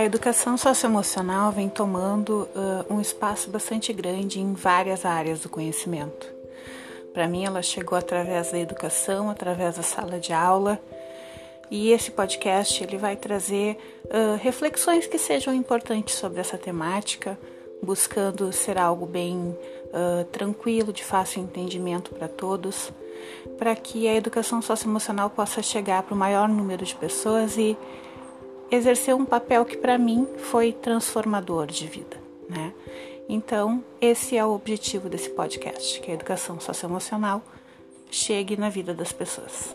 A educação socioemocional vem tomando uh, um espaço bastante grande em várias áreas do conhecimento. Para mim, ela chegou através da educação, através da sala de aula, e esse podcast ele vai trazer uh, reflexões que sejam importantes sobre essa temática, buscando ser algo bem uh, tranquilo, de fácil entendimento para todos, para que a educação socioemocional possa chegar para o maior número de pessoas e exercer um papel que para mim foi transformador de vida, né? Então, esse é o objetivo desse podcast, que a educação socioemocional chegue na vida das pessoas.